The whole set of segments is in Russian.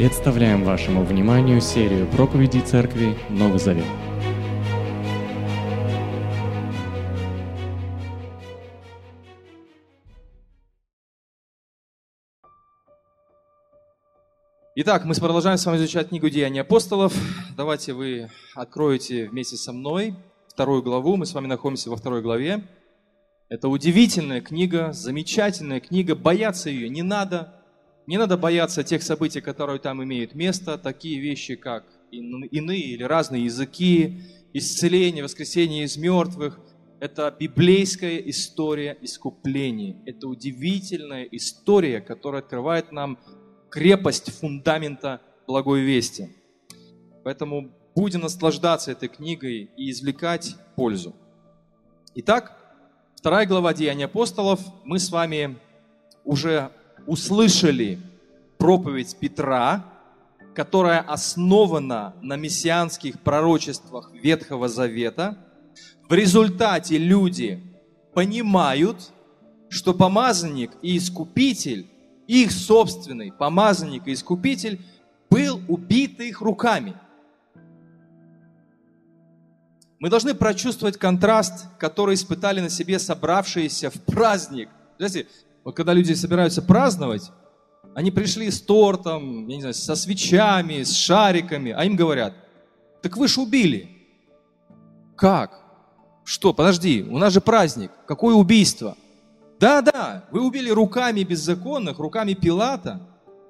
Представляем вашему вниманию серию проповедей Церкви Новый Завет. Итак, мы продолжаем с вами изучать книгу Деяний апостолов. Давайте вы откроете вместе со мной вторую главу. Мы с вами находимся во второй главе. Это удивительная книга, замечательная книга. Бояться ее не надо. Не надо бояться тех событий, которые там имеют место, такие вещи, как иные или разные языки, исцеление, воскресение из мертвых. Это библейская история искупления. Это удивительная история, которая открывает нам крепость фундамента благой вести. Поэтому будем наслаждаться этой книгой и извлекать пользу. Итак, вторая глава Деяний апостолов. Мы с вами уже услышали проповедь Петра, которая основана на мессианских пророчествах Ветхого Завета. В результате люди понимают, что помазанник и искупитель, их собственный помазанник и искупитель, был убит их руками. Мы должны прочувствовать контраст, который испытали на себе собравшиеся в праздник. Знаете, вот когда люди собираются праздновать, они пришли с тортом, я не знаю, со свечами, с шариками, а им говорят, так вы ж убили. Как? Что, подожди, у нас же праздник. Какое убийство? Да-да, вы убили руками беззаконных, руками Пилата,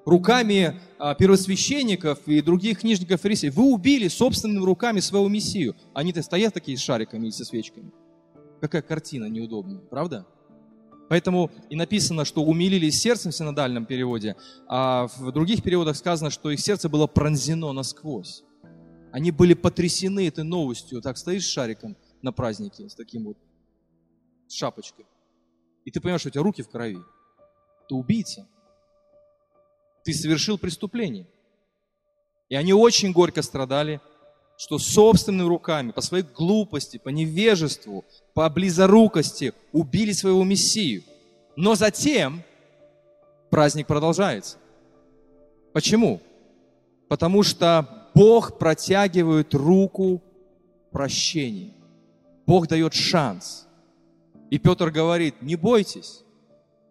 руками а, первосвященников и других книжников фарисеев. Вы убили собственными руками своего Мессию. Они-то стоят такие с шариками и со свечками. Какая картина неудобная, правда? Поэтому и написано, что умилились сердцем в синодальном переводе, а в других переводах сказано, что их сердце было пронзено насквозь. Они были потрясены этой новостью. Так стоишь с шариком на празднике, с таким вот, с шапочкой. И ты понимаешь, что у тебя руки в крови. Ты убийца. Ты совершил преступление. И они очень горько страдали, что собственными руками, по своей глупости, по невежеству, по близорукости убили своего Мессию. Но затем праздник продолжается. Почему? Потому что Бог протягивает руку прощения. Бог дает шанс. И Петр говорит, не бойтесь,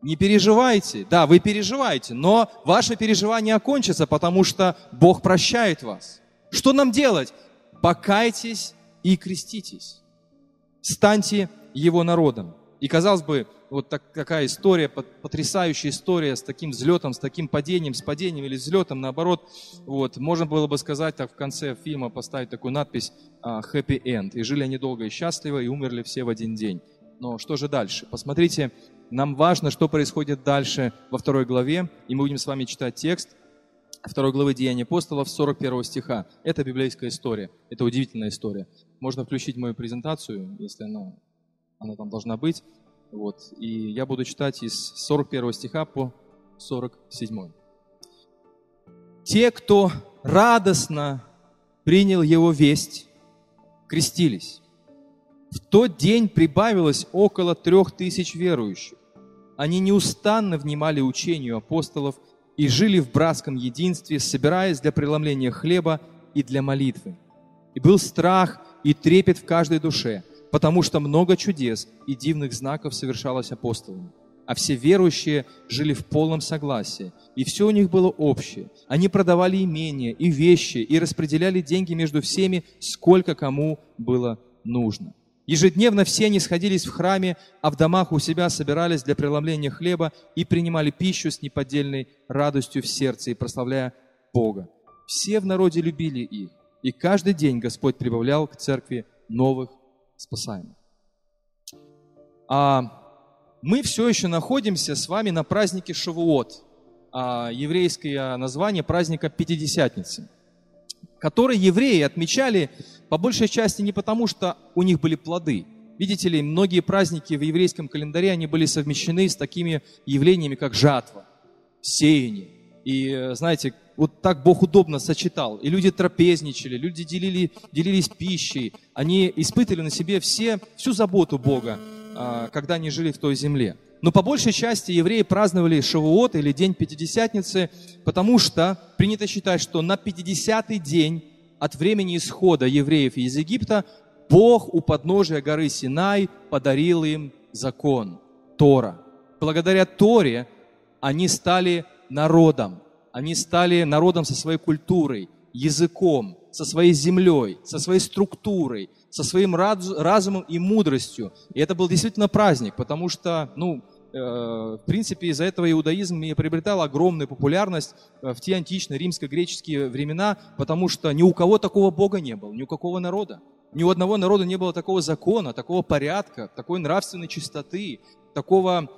не переживайте. Да, вы переживаете, но ваше переживание окончится, потому что Бог прощает вас. Что нам делать? покайтесь и креститесь. Станьте его народом. И казалось бы, вот так, такая история, потрясающая история с таким взлетом, с таким падением, с падением или взлетом, наоборот, вот, можно было бы сказать, так в конце фильма поставить такую надпись а, «Happy End». И жили они долго и счастливо, и умерли все в один день. Но что же дальше? Посмотрите, нам важно, что происходит дальше во второй главе, и мы будем с вами читать текст, второй главы Деяний апостолов, 41 стиха. Это библейская история, это удивительная история. Можно включить мою презентацию, если она, она там должна быть. Вот. И я буду читать из 41 стиха по 47. Те, кто радостно принял его весть, крестились. В тот день прибавилось около трех тысяч верующих. Они неустанно внимали учению апостолов – и жили в братском единстве, собираясь для преломления хлеба и для молитвы. И был страх и трепет в каждой душе, потому что много чудес и дивных знаков совершалось апостолами. А все верующие жили в полном согласии, и все у них было общее. Они продавали имения и вещи, и распределяли деньги между всеми, сколько кому было нужно. Ежедневно все они сходились в храме, а в домах у себя собирались для преломления хлеба и принимали пищу с неподдельной радостью в сердце и прославляя Бога. Все в народе любили их, и каждый день Господь прибавлял к церкви новых спасаемых. А мы все еще находимся с вами на празднике Шавуот, а еврейское название праздника Пятидесятницы – который евреи отмечали по большей части не потому, что у них были плоды. Видите ли, многие праздники в еврейском календаре, они были совмещены с такими явлениями, как жатва, сеяние. И, знаете, вот так Бог удобно сочетал. И люди трапезничали, люди делили, делились пищей. Они испытывали на себе все, всю заботу Бога, а, когда они жили в той земле. Но по большей части евреи праздновали Шавуот или День Пятидесятницы, потому что принято считать, что на 50-й день от времени исхода евреев из Египта Бог у подножия горы Синай подарил им закон, Тора. Благодаря Торе они стали народом, они стали народом со своей культурой, языком, со своей землей, со своей структурой, со своим разумом и мудростью. И это был действительно праздник, потому что, ну, э, в принципе, из-за этого иудаизм и приобретал огромную популярность э, в те античные римско-греческие времена, потому что ни у кого такого Бога не было, ни у какого народа. Ни у одного народа не было такого закона, такого порядка, такой нравственной чистоты, такого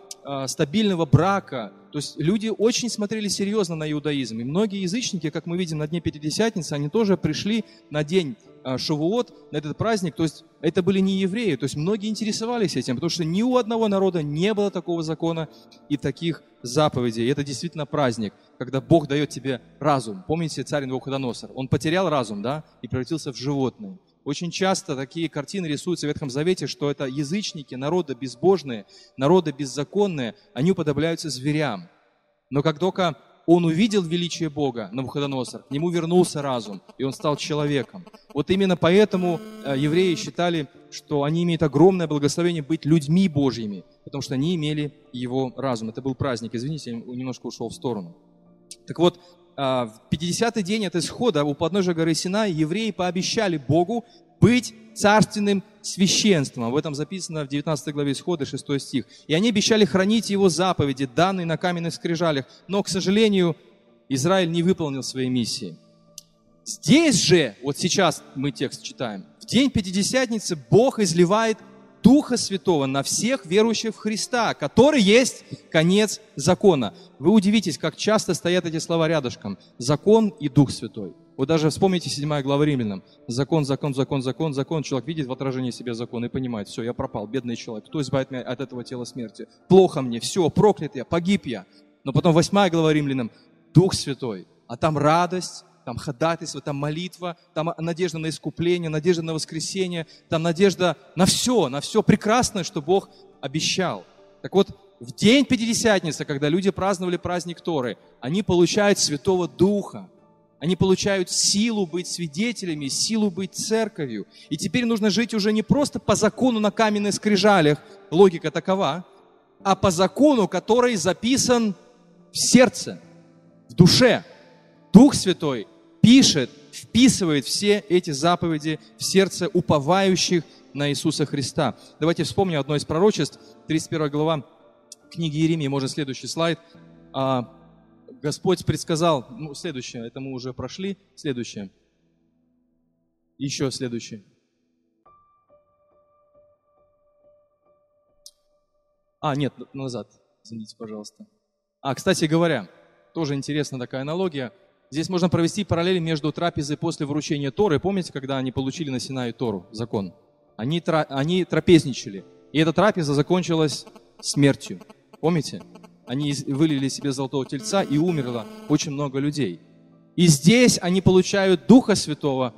стабильного брака. То есть люди очень смотрели серьезно на иудаизм. И многие язычники, как мы видим на Дне Пятидесятницы, они тоже пришли на день э, Шавуот, на этот праздник. То есть это были не евреи. То есть многие интересовались этим, потому что ни у одного народа не было такого закона и таких заповедей. И это действительно праздник, когда Бог дает тебе разум. Помните царь Навуходоносор? Он потерял разум, да, и превратился в животное. Очень часто такие картины рисуются в Ветхом Завете, что это язычники, народы безбожные, народы беззаконные, они уподобляются зверям. Но как только он увидел величие Бога, Навуходоносор, к нему вернулся разум, и он стал человеком. Вот именно поэтому э, евреи считали, что они имеют огромное благословение быть людьми Божьими, потому что они имели его разум. Это был праздник. Извините, я немножко ушел в сторону. Так вот, в 50-й день от исхода у подножия горы Синай евреи пообещали Богу быть царственным священством. Об этом записано в 19 главе Исхода, 6 стих. И они обещали хранить его заповеди, данные на каменных скрижалях. Но, к сожалению, Израиль не выполнил своей миссии. Здесь же, вот сейчас мы текст читаем, в день Пятидесятницы Бог изливает Духа Святого на всех верующих в Христа, который есть конец закона. Вы удивитесь, как часто стоят эти слова рядышком. Закон и Дух Святой. Вот даже вспомните 7 глава Римлянам. Закон, закон, закон, закон, закон. Человек видит в отражении себя закон и понимает, все, я пропал, бедный человек. Кто избавит меня от этого тела смерти? Плохо мне, все, проклят я, погиб я. Но потом 8 глава Римлянам. Дух Святой. А там радость, там ходатайство, там молитва, там надежда на искупление, надежда на воскресение, там надежда на все, на все прекрасное, что Бог обещал. Так вот, в день Пятидесятницы, когда люди праздновали праздник Торы, они получают Святого Духа. Они получают силу быть свидетелями, силу быть церковью. И теперь нужно жить уже не просто по закону на каменных скрижалях, логика такова, а по закону, который записан в сердце, в душе. Дух Святой пишет, вписывает все эти заповеди в сердце уповающих на Иисуса Христа. Давайте вспомним одно из пророчеств, 31 глава книги Иеремии, можно следующий слайд. А, Господь предсказал, ну, следующее, это мы уже прошли, следующее. Еще следующее. А, нет, назад, извините, пожалуйста. А, кстати говоря, тоже интересная такая аналогия. Здесь можно провести параллель между трапезой после вручения Торы. Помните, когда они получили на Синае Тору, закон? Они, тра... они трапезничали. И эта трапеза закончилась смертью. Помните? Они вылили себе золотого тельца, и умерло очень много людей. И здесь они получают Духа Святого,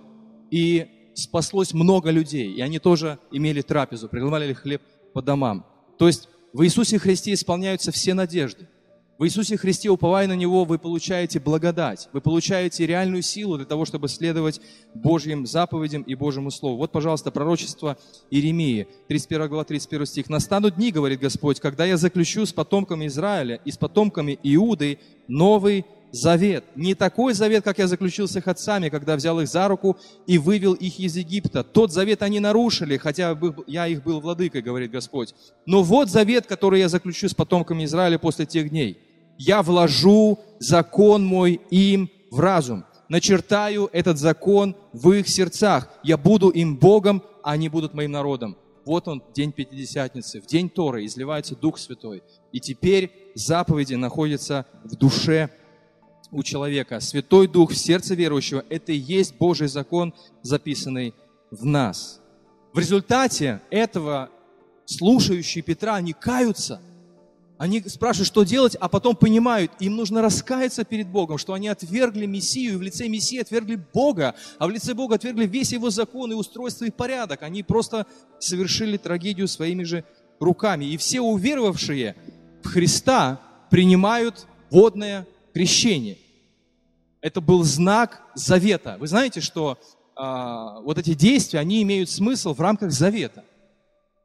и спаслось много людей. И они тоже имели трапезу, приглашали хлеб по домам. То есть в Иисусе Христе исполняются все надежды. В Иисусе Христе, уповая на Него, вы получаете благодать, вы получаете реальную силу для того, чтобы следовать Божьим заповедям и Божьему Слову. Вот, пожалуйста, пророчество Иеремии, 31 глава, 31 стих. «Настанут дни, говорит Господь, когда я заключу с потомками Израиля и с потомками Иуды новый завет. Не такой завет, как я заключил с их отцами, когда взял их за руку и вывел их из Египта. Тот завет они нарушили, хотя я их был владыкой, говорит Господь. Но вот завет, который я заключу с потомками Израиля после тех дней. Я вложу закон мой им в разум. Начертаю этот закон в их сердцах. Я буду им Богом, а они будут моим народом. Вот он, день Пятидесятницы. В день Торы изливается Дух Святой. И теперь заповеди находятся в душе у человека. Святой Дух в сердце верующего – это и есть Божий закон, записанный в нас. В результате этого слушающие Петра, они каются. Они спрашивают, что делать, а потом понимают, им нужно раскаяться перед Богом, что они отвергли Мессию, и в лице Мессии отвергли Бога, а в лице Бога отвергли весь Его закон и устройство и порядок. Они просто совершили трагедию своими же руками. И все уверовавшие в Христа принимают водное крещение. Это был знак завета. Вы знаете, что а, вот эти действия, они имеют смысл в рамках завета.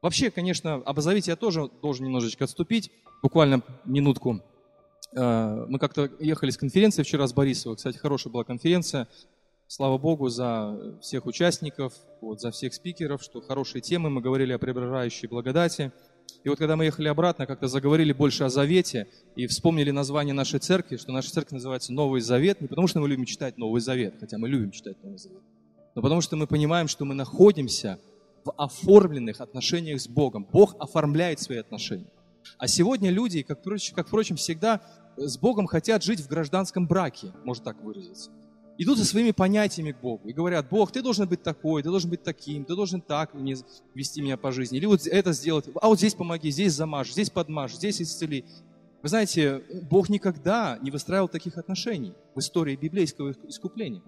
Вообще, конечно, об завете я тоже должен немножечко отступить, буквально минутку. А, мы как-то ехали с конференции вчера с Борисовой. Кстати, хорошая была конференция. Слава Богу за всех участников, вот, за всех спикеров, что хорошие темы. Мы говорили о преображающей благодати. И вот когда мы ехали обратно, как-то заговорили больше о Завете и вспомнили название нашей церкви, что наша церковь называется Новый Завет, не потому что мы любим читать Новый Завет, хотя мы любим читать Новый Завет, но потому что мы понимаем, что мы находимся в оформленных отношениях с Богом. Бог оформляет свои отношения. А сегодня люди, как, как впрочем, всегда с Богом хотят жить в гражданском браке, можно так выразиться идут за своими понятиями к Богу и говорят, Бог, ты должен быть такой, ты должен быть таким, ты должен так вести меня по жизни, или вот это сделать, а вот здесь помоги, здесь замажь, здесь подмажь, здесь исцели. Вы знаете, Бог никогда не выстраивал таких отношений в истории библейского искупления.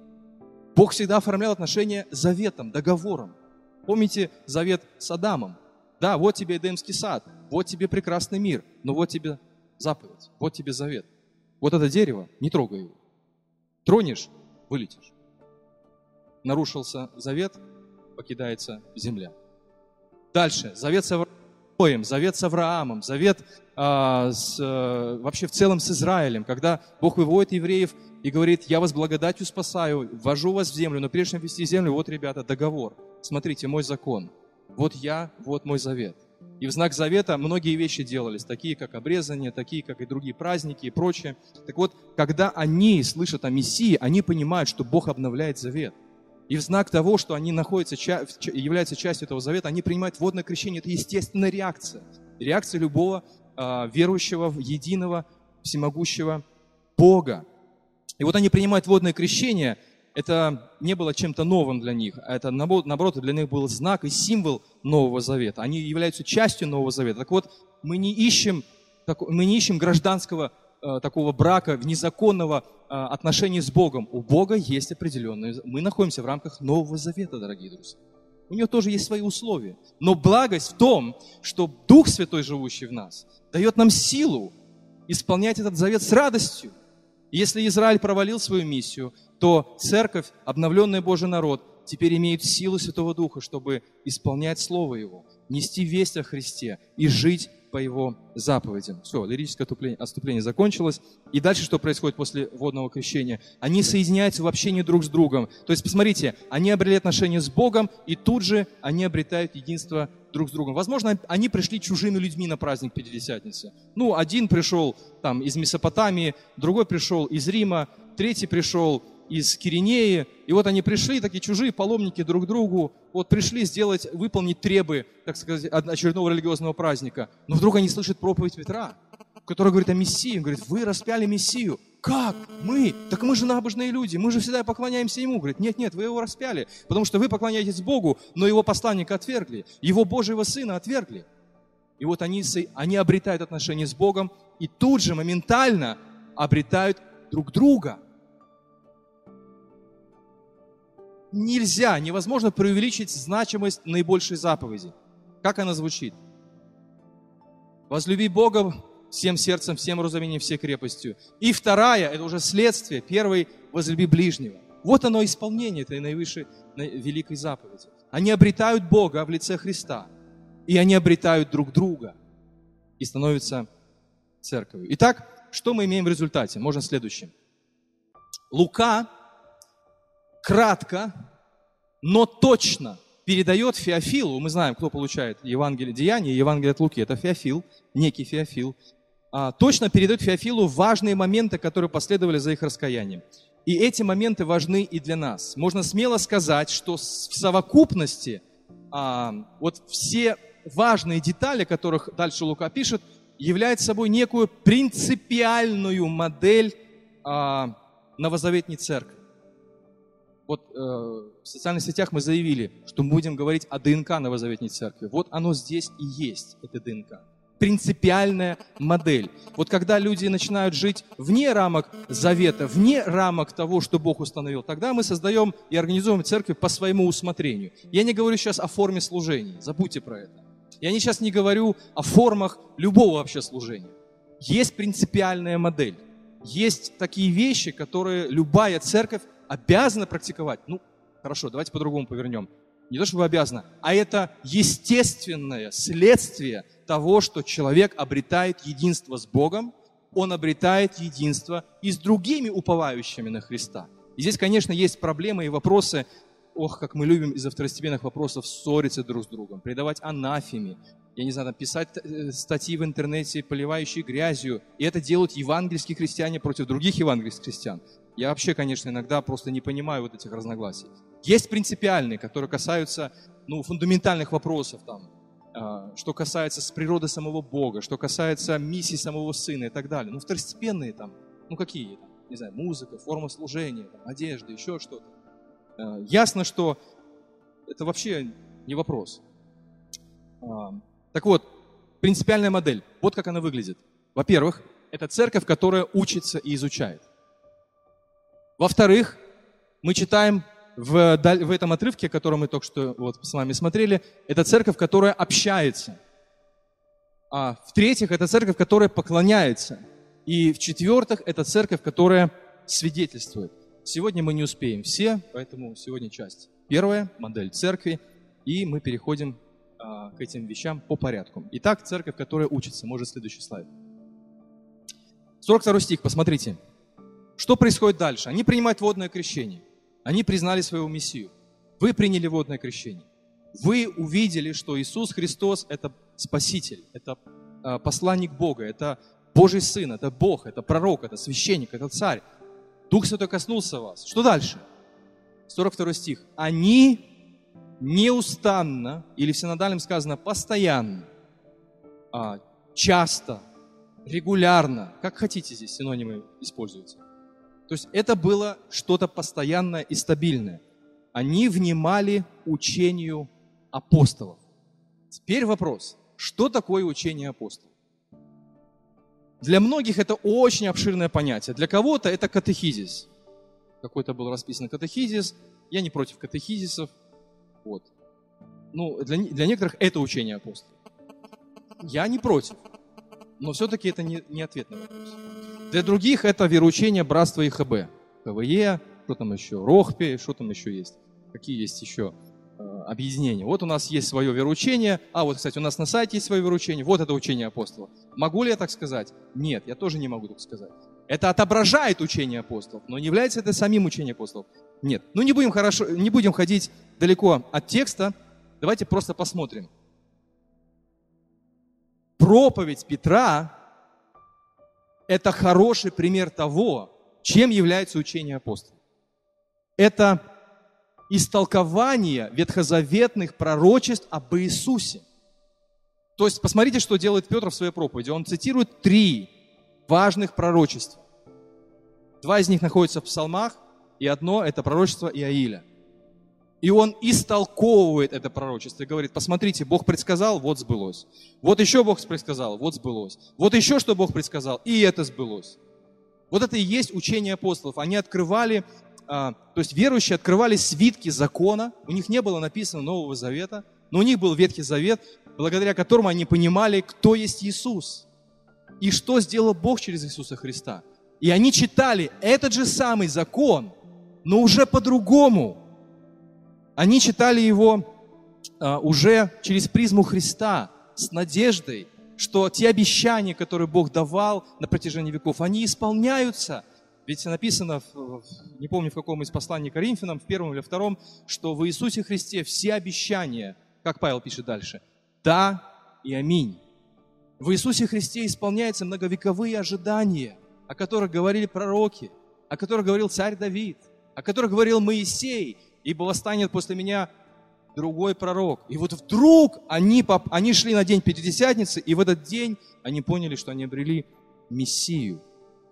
Бог всегда оформлял отношения заветом, договором. Помните завет с Адамом? Да, вот тебе Эдемский сад, вот тебе прекрасный мир, но вот тебе заповедь, вот тебе завет. Вот это дерево, не трогай его. Тронешь, вылетишь. Нарушился завет, покидается земля. Дальше, завет с Авраамом, завет с Авраамом, завет а, с, а, вообще в целом с Израилем, когда Бог выводит евреев и говорит, я вас благодатью спасаю, ввожу вас в землю, но прежде чем ввести землю, вот, ребята, договор. Смотрите, мой закон. Вот я, вот мой завет. И в знак завета многие вещи делались, такие как обрезание, такие как и другие праздники и прочее. Так вот, когда они слышат о Мессии, они понимают, что Бог обновляет завет. И в знак того, что они находятся, являются частью этого завета, они принимают водное крещение. Это естественная реакция. Реакция любого э, верующего в единого, всемогущего Бога. И вот они принимают водное крещение – это не было чем-то новым для них, а это, наоборот, для них был знак и символ Нового Завета. Они являются частью Нового Завета. Так вот, мы не ищем, мы не ищем гражданского э, такого брака, незаконного э, отношения с Богом. У Бога есть определенные... Мы находимся в рамках Нового Завета, дорогие друзья. У него тоже есть свои условия. Но благость в том, что Дух Святой, живущий в нас, дает нам силу исполнять этот завет с радостью. Если Израиль провалил свою миссию, то церковь, обновленный Божий народ, теперь имеет силу Святого Духа, чтобы исполнять Слово Его, нести весть о Христе и жить по Его заповедям. Все, лирическое отступление, отступление закончилось. И дальше что происходит после водного крещения? Они соединяются в общении друг с другом. То есть, посмотрите, они обрели отношения с Богом, и тут же они обретают единство друг с другом. Возможно, они пришли чужими людьми на праздник Пятидесятницы. Ну, один пришел там из Месопотамии, другой пришел из Рима, третий пришел из Киринеи. И вот они пришли, такие чужие паломники друг другу, вот пришли сделать, выполнить требы, так сказать, очередного религиозного праздника. Но вдруг они слышат проповедь Петра, который говорит о Мессии. Он говорит, вы распяли Мессию. Как? Мы? Так мы же набожные люди, мы же всегда поклоняемся Ему. Говорит, нет, нет, вы его распяли, потому что вы поклоняетесь Богу, но Его посланника отвергли, Его Божьего Сына отвергли. И вот они, они обретают отношения с Богом и тут же моментально обретают друг друга – нельзя, невозможно преувеличить значимость наибольшей заповеди. Как она звучит? Возлюби Бога всем сердцем, всем разумением, всей крепостью. И вторая, это уже следствие. Первый, возлюби ближнего. Вот оно исполнение этой наивысшей великой заповеди. Они обретают Бога в лице Христа. И они обретают друг друга. И становятся церковью. Итак, что мы имеем в результате? Можно следующее. Лука кратко, но точно передает Феофилу, мы знаем, кто получает Евангелие Деяния, Евангелие от Луки, это Феофил, некий Феофил, а, точно передает Феофилу важные моменты, которые последовали за их раскаянием. И эти моменты важны и для нас. Можно смело сказать, что в совокупности а, вот все важные детали, которых дальше Лука пишет, являются собой некую принципиальную модель а, новозаветней церкви вот э, в социальных сетях мы заявили, что мы будем говорить о ДНК Новозаветней Церкви. Вот оно здесь и есть, это ДНК. Принципиальная модель. Вот когда люди начинают жить вне рамок завета, вне рамок того, что Бог установил, тогда мы создаем и организуем церковь по своему усмотрению. Я не говорю сейчас о форме служения, забудьте про это. Я сейчас не говорю о формах любого вообще служения. Есть принципиальная модель. Есть такие вещи, которые любая церковь обязана практиковать. Ну, хорошо, давайте по-другому повернем. Не то чтобы обязана, а это естественное следствие того, что человек обретает единство с Богом, он обретает единство и с другими уповающими на Христа. И здесь, конечно, есть проблемы и вопросы, ох, как мы любим из-за второстепенных вопросов ссориться друг с другом, предавать анафеме, я не знаю, там, писать э, статьи в интернете, поливающие грязью. И это делают евангельские христиане против других евангельских христиан. Я вообще, конечно, иногда просто не понимаю вот этих разногласий. Есть принципиальные, которые касаются ну, фундаментальных вопросов, там, э, что касается с природы самого Бога, что касается миссии самого Сына и так далее. Ну, второстепенные там, ну какие? Там, не знаю, музыка, форма служения, там, одежда, еще что-то. Э, ясно, что это вообще не вопрос. Так вот, принципиальная модель. Вот как она выглядит. Во-первых, это церковь, которая учится и изучает. Во-вторых, мы читаем в, в этом отрывке, который мы только что вот с вами смотрели, это церковь, которая общается. А в-третьих, это церковь, которая поклоняется. И в-четвертых, это церковь, которая свидетельствует. Сегодня мы не успеем все, поэтому сегодня часть. Первая модель церкви, и мы переходим а, к этим вещам по порядку. Итак, церковь, которая учится. Может, следующий слайд. 42 стих, посмотрите. Что происходит дальше? Они принимают водное крещение. Они признали своего Мессию. Вы приняли водное крещение. Вы увидели, что Иисус Христос – это Спаситель, это а, посланник Бога, это Божий Сын, это Бог, это пророк, это священник, это царь. Дух Святой коснулся вас. Что дальше? 42 стих. Они неустанно, или в синодальном сказано постоянно, а, часто, регулярно, как хотите здесь синонимы используйте. То есть это было что-то постоянное и стабильное. Они внимали учению апостолов. Теперь вопрос, что такое учение апостолов? Для многих это очень обширное понятие. Для кого-то это катехизис. Какой-то был расписан катехизис. Я не против катехизисов. Вот. Ну, для, для некоторых это учение апостолов. Я не против, но все-таки это не, не ответ на вопрос. Для других это вероучение братства ИХБ. КВЕ, что там еще, Рохпе, что там еще есть. Какие есть еще э, объединения. Вот у нас есть свое вероучение. А, вот, кстати, у нас на сайте есть свое вероучение. Вот это учение апостолов. Могу ли я так сказать? Нет, я тоже не могу так сказать. Это отображает учение апостолов, но не является это самим учением апостолов. Нет. Ну не будем, хорошо, не будем ходить далеко от текста, давайте просто посмотрим. Проповедь Петра – это хороший пример того, чем является учение апостолов. Это истолкование ветхозаветных пророчеств об Иисусе. То есть посмотрите, что делает Петр в своей проповеди. Он цитирует три важных пророчеств. Два из них находятся в псалмах, и одно – это пророчество Иаиля. И он истолковывает это пророчество и говорит, посмотрите, Бог предсказал, вот сбылось. Вот еще Бог предсказал, вот сбылось. Вот еще что Бог предсказал, и это сбылось. Вот это и есть учение апостолов. Они открывали, а, то есть верующие открывали свитки закона, у них не было написано Нового Завета, но у них был Ветхий Завет, благодаря которому они понимали, кто есть Иисус и что сделал Бог через Иисуса Христа. И они читали этот же самый закон, но уже по-другому – они читали его а, уже через призму Христа, с надеждой, что те обещания, которые Бог давал на протяжении веков, они исполняются. Ведь написано, не помню в каком из посланий Коринфянам, в первом или втором, что в Иисусе Христе все обещания, как Павел пишет дальше, да и аминь. В Иисусе Христе исполняются многовековые ожидания, о которых говорили пророки, о которых говорил царь Давид, о которых говорил Моисей, ибо восстанет после меня другой пророк. И вот вдруг они, они шли на день Пятидесятницы, и в этот день они поняли, что они обрели Мессию.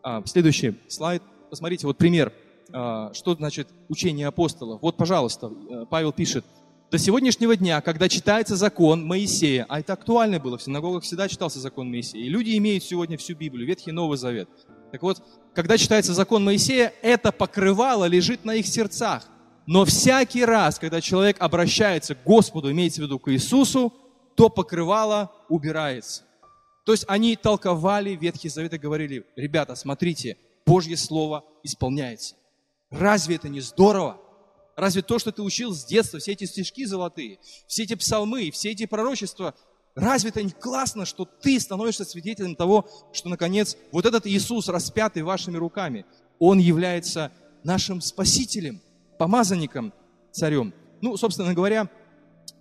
А, следующий слайд. Посмотрите, вот пример, а, что значит учение апостолов. Вот, пожалуйста, э, Павел пишет, до сегодняшнего дня, когда читается закон Моисея, а это актуально было, в синагогах всегда читался закон Моисея, и люди имеют сегодня всю Библию, Ветхий Новый Завет. Так вот, когда читается закон Моисея, это покрывало лежит на их сердцах. Но всякий раз, когда человек обращается к Господу, имеется в виду к Иисусу, то покрывало убирается. То есть они толковали Ветхий Завет и говорили, ребята, смотрите, Божье Слово исполняется. Разве это не здорово? Разве то, что ты учил с детства, все эти стишки золотые, все эти псалмы, все эти пророчества, разве это не классно, что ты становишься свидетелем того, что, наконец, вот этот Иисус, распятый вашими руками, Он является нашим Спасителем, помазанником, царем. Ну, собственно говоря,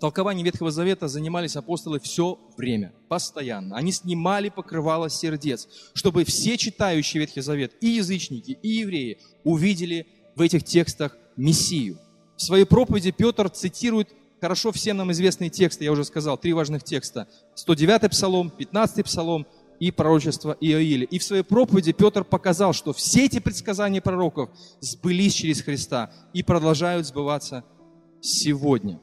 толкованием Ветхого Завета занимались апостолы все время, постоянно. Они снимали покрывало сердец, чтобы все читающие Ветхий Завет, и язычники, и евреи, увидели в этих текстах Мессию. В своей проповеди Петр цитирует хорошо всем нам известные тексты, я уже сказал, три важных текста. 109 псалом, 15 псалом и пророчество Иоиля. И в своей проповеди Петр показал, что все эти предсказания пророков сбылись через Христа и продолжают сбываться сегодня.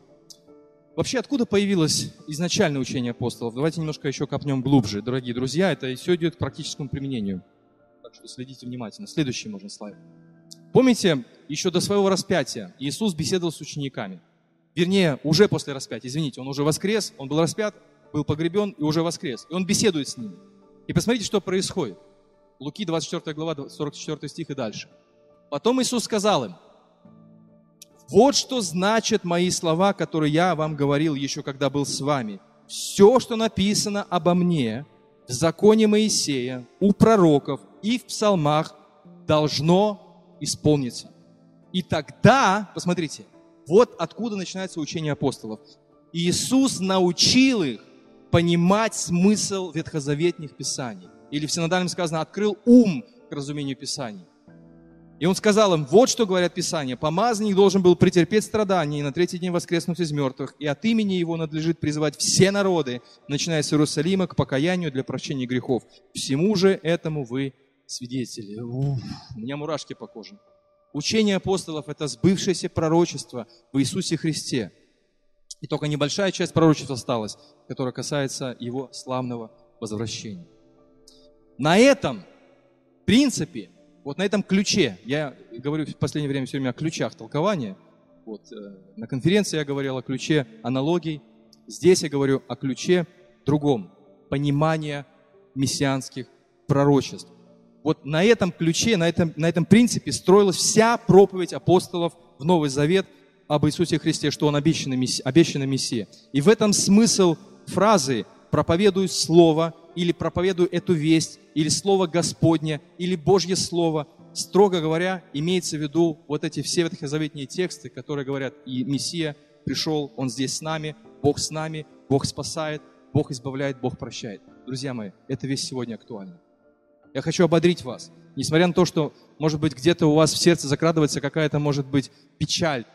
Вообще, откуда появилось изначальное учение апостолов? Давайте немножко еще копнем глубже, дорогие друзья. Это все идет к практическому применению. Так что следите внимательно. Следующий можно слайд. Помните, еще до своего распятия Иисус беседовал с учениками. Вернее, уже после распятия, извините, он уже воскрес, он был распят, был погребен и уже воскрес. И он беседует с ними. И посмотрите, что происходит. Луки 24 глава, 44 стих и дальше. Потом Иисус сказал им, вот что значат мои слова, которые я вам говорил еще, когда был с вами. Все, что написано обо мне в законе Моисея, у пророков и в псалмах, должно исполнится. И тогда, посмотрите, вот откуда начинается учение апостолов. Иисус научил их понимать смысл ветхозаветных писаний. Или в синодальном сказано, открыл ум к разумению писаний. И он сказал им, вот что говорят Писания, помазанник должен был претерпеть страдания и на третий день воскреснуть из мертвых, и от имени его надлежит призывать все народы, начиная с Иерусалима, к покаянию для прощения грехов. Всему же этому вы свидетели. Уф, у меня мурашки по коже. Учение апостолов – это сбывшееся пророчество в Иисусе Христе. И только небольшая часть пророчества осталась, которая касается Его славного возвращения. На этом принципе, вот на этом ключе, я говорю в последнее время все время о ключах толкования, вот, э, на конференции я говорил о ключе аналогий, здесь я говорю о ключе другом, понимания мессианских пророчеств. Вот на этом ключе, на этом, на этом принципе строилась вся проповедь апостолов в Новый Завет об Иисусе Христе, что Он обещанный, мессия, обещанный Мессия. И в этом смысл фразы «проповедую Слово» или «проповедую эту весть» или «Слово Господне» или «Божье Слово», строго говоря, имеется в виду вот эти все ветхозаветные тексты, которые говорят, и Мессия пришел, Он здесь с нами, Бог с нами, Бог спасает, Бог избавляет, Бог прощает. Друзья мои, это весь сегодня актуально. Я хочу ободрить вас. Несмотря на то, что, может быть, где-то у вас в сердце закрадывается какая-то, может быть, печаль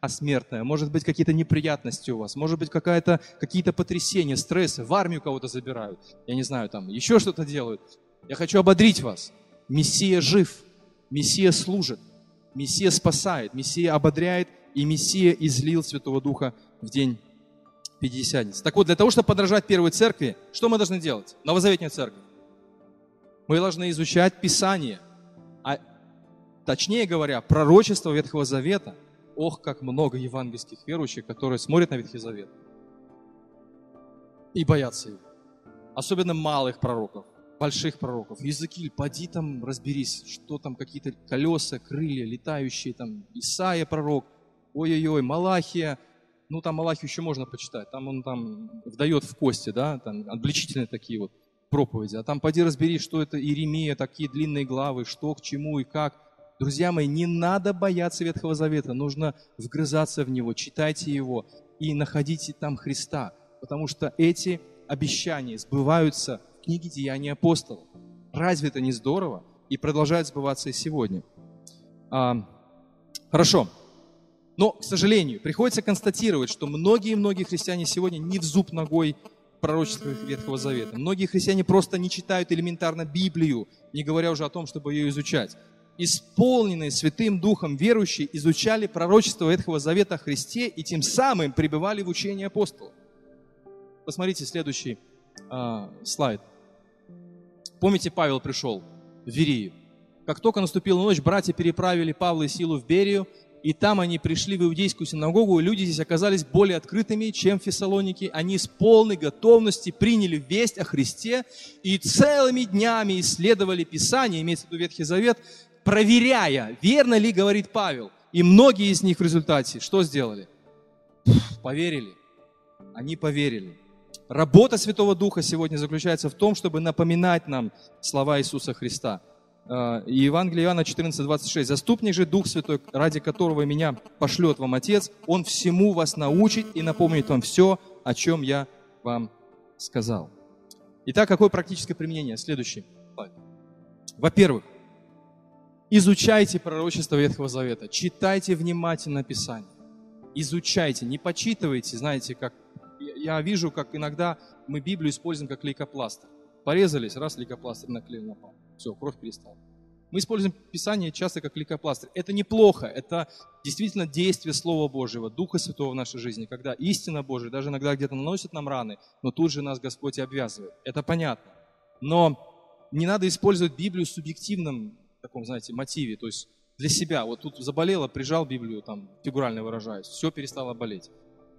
осмертная, может быть, какие-то неприятности у вас, может быть, какая-то, какие-то потрясения, стрессы, в армию кого-то забирают, я не знаю, там еще что-то делают. Я хочу ободрить вас. Мессия жив, Мессия служит, Мессия спасает, Мессия ободряет, и Мессия излил Святого Духа в день Пятидесятницы. Так вот, для того, чтобы подражать первой церкви, что мы должны делать? Новозаветная церковь. Мы должны изучать Писание, а точнее говоря, пророчество Ветхого Завета. Ох, как много евангельских верующих, которые смотрят на Ветхий Завет и боятся его. Особенно малых пророков, больших пророков. Языки, поди там разберись, что там какие-то колеса, крылья, летающие, там Исаия пророк, ой-ой-ой, Малахия, ну там Малахию еще можно почитать, там он там вдает в кости, да, там обличительные такие вот проповеди, а там поди разбери, что это Иеремия, такие длинные главы, что к чему и как. Друзья мои, не надо бояться Ветхого Завета, нужно вгрызаться в него, читайте его и находите там Христа, потому что эти обещания сбываются в книге Деяний апостолов. Разве это не здорово? И продолжает сбываться и сегодня. А, хорошо. Но, к сожалению, приходится констатировать, что многие-многие христиане сегодня не в зуб ногой пророчествах Ветхого Завета. Многие христиане просто не читают элементарно Библию, не говоря уже о том, чтобы ее изучать. Исполненные Святым Духом верующие изучали пророчество Ветхого Завета о Христе и тем самым пребывали в учении апостолов. Посмотрите следующий э, слайд. Помните, Павел пришел в Верию. Как только наступила ночь, братья переправили Павла и Силу в Берию, и там они пришли в иудейскую синагогу, и люди здесь оказались более открытыми, чем в. Они с полной готовности приняли весть о Христе и целыми днями исследовали Писание, имеется в виду Ветхий Завет, проверяя, верно ли говорит Павел. И многие из них в результате что сделали? Поверили. Они поверили. Работа Святого Духа сегодня заключается в том, чтобы напоминать нам слова Иисуса Христа. А, и Евангелие Иоанна 14:26. «Заступник же Дух Святой, ради которого меня пошлет вам Отец, Он всему вас научит и напомнит вам все, о чем я вам сказал». Итак, какое практическое применение? Следующий. Во-первых, изучайте пророчество Ветхого Завета, читайте внимательно Писание, изучайте, не почитывайте, знаете, как я вижу, как иногда мы Библию используем как лейкопластырь. Порезались, раз лейкопластырь наклеил на палец. Все, кровь перестала. Мы используем Писание часто как лейкопластырь. Это неплохо, это действительно действие Слова Божьего, Духа Святого в нашей жизни, когда истина Божия даже иногда где-то наносит нам раны, но тут же нас Господь и обвязывает. Это понятно. Но не надо использовать Библию в субъективном таком, знаете, мотиве, то есть для себя. Вот тут заболело, прижал Библию, там, фигурально выражаясь, все перестало болеть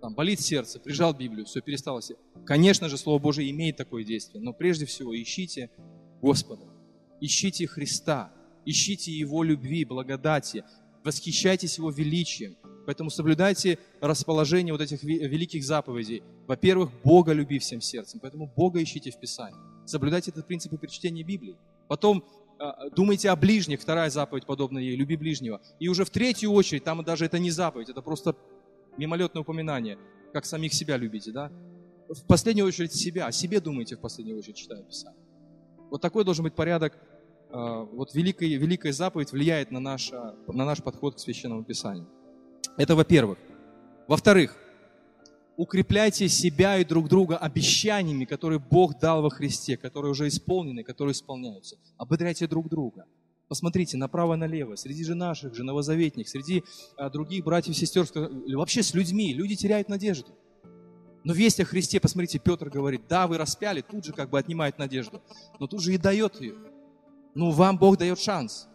там, болит сердце, прижал Библию, все, перестало. Конечно же, Слово Божие имеет такое действие, но прежде всего ищите Господа, ищите Христа, ищите Его любви, благодати, восхищайтесь Его величием. Поэтому соблюдайте расположение вот этих великих заповедей. Во-первых, Бога люби всем сердцем, поэтому Бога ищите в Писании. Соблюдайте этот принцип при чтении Библии. Потом думайте о ближних, вторая заповедь подобная ей, люби ближнего. И уже в третью очередь, там даже это не заповедь, это просто мимолетное упоминание, как самих себя любите, да? В последнюю очередь себя, о себе думайте в последнюю очередь, читая Писание. Вот такой должен быть порядок. А, вот великая, великая заповедь влияет на наш, на наш подход к Священному Писанию. Это во-первых. Во-вторых, укрепляйте себя и друг друга обещаниями, которые Бог дал во Христе, которые уже исполнены, которые исполняются. Ободряйте друг друга. Посмотрите направо-налево, среди же наших же новозаветных, среди а, других братьев и сестер, вообще с людьми, люди теряют надежду. Но весть о Христе, посмотрите, Петр говорит, да, вы распяли, тут же как бы отнимает надежду, но тут же и дает ее. Ну, вам Бог дает шанс.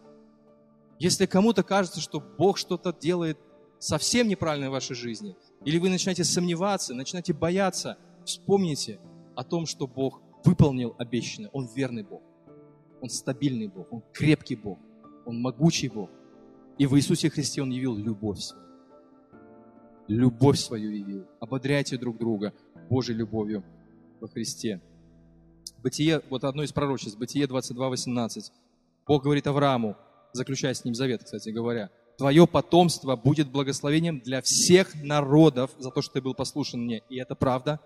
Если кому-то кажется, что Бог что-то делает совсем неправильно в вашей жизни, или вы начинаете сомневаться, начинаете бояться, вспомните о том, что Бог выполнил обещанное, Он верный Бог. Он стабильный Бог, Он крепкий Бог, Он могучий Бог. И в Иисусе Христе Он явил любовь свою. Любовь свою явил. Ободряйте друг друга Божьей любовью во Христе. Бытие, вот одно из пророчеств, Бытие 22, 18. Бог говорит Аврааму, заключая с ним завет, кстати говоря, твое потомство будет благословением для всех народов за то, что ты был послушен мне. И это правда.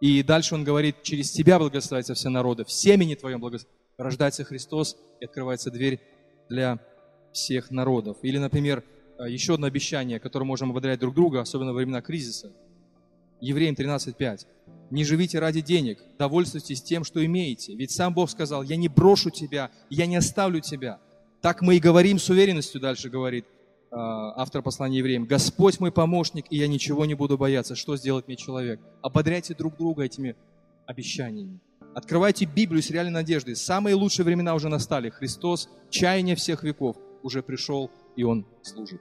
И дальше он говорит, через тебя благословятся все народы, в семени твоем благословятся рождается Христос и открывается дверь для всех народов. Или, например, э, еще одно обещание, которое можем ободрять друг друга, особенно во времена кризиса. Евреям 13.5. «Не живите ради денег, довольствуйтесь тем, что имеете. Ведь сам Бог сказал, я не брошу тебя, я не оставлю тебя». Так мы и говорим с уверенностью, дальше говорит автор послания евреям. «Господь мой помощник, и я ничего не буду бояться». Что сделать мне человек? Ободряйте друг друга этими обещаниями. Открывайте Библию с реальной надеждой. Самые лучшие времена уже настали. Христос, чаяние всех веков, уже пришел, и Он служит.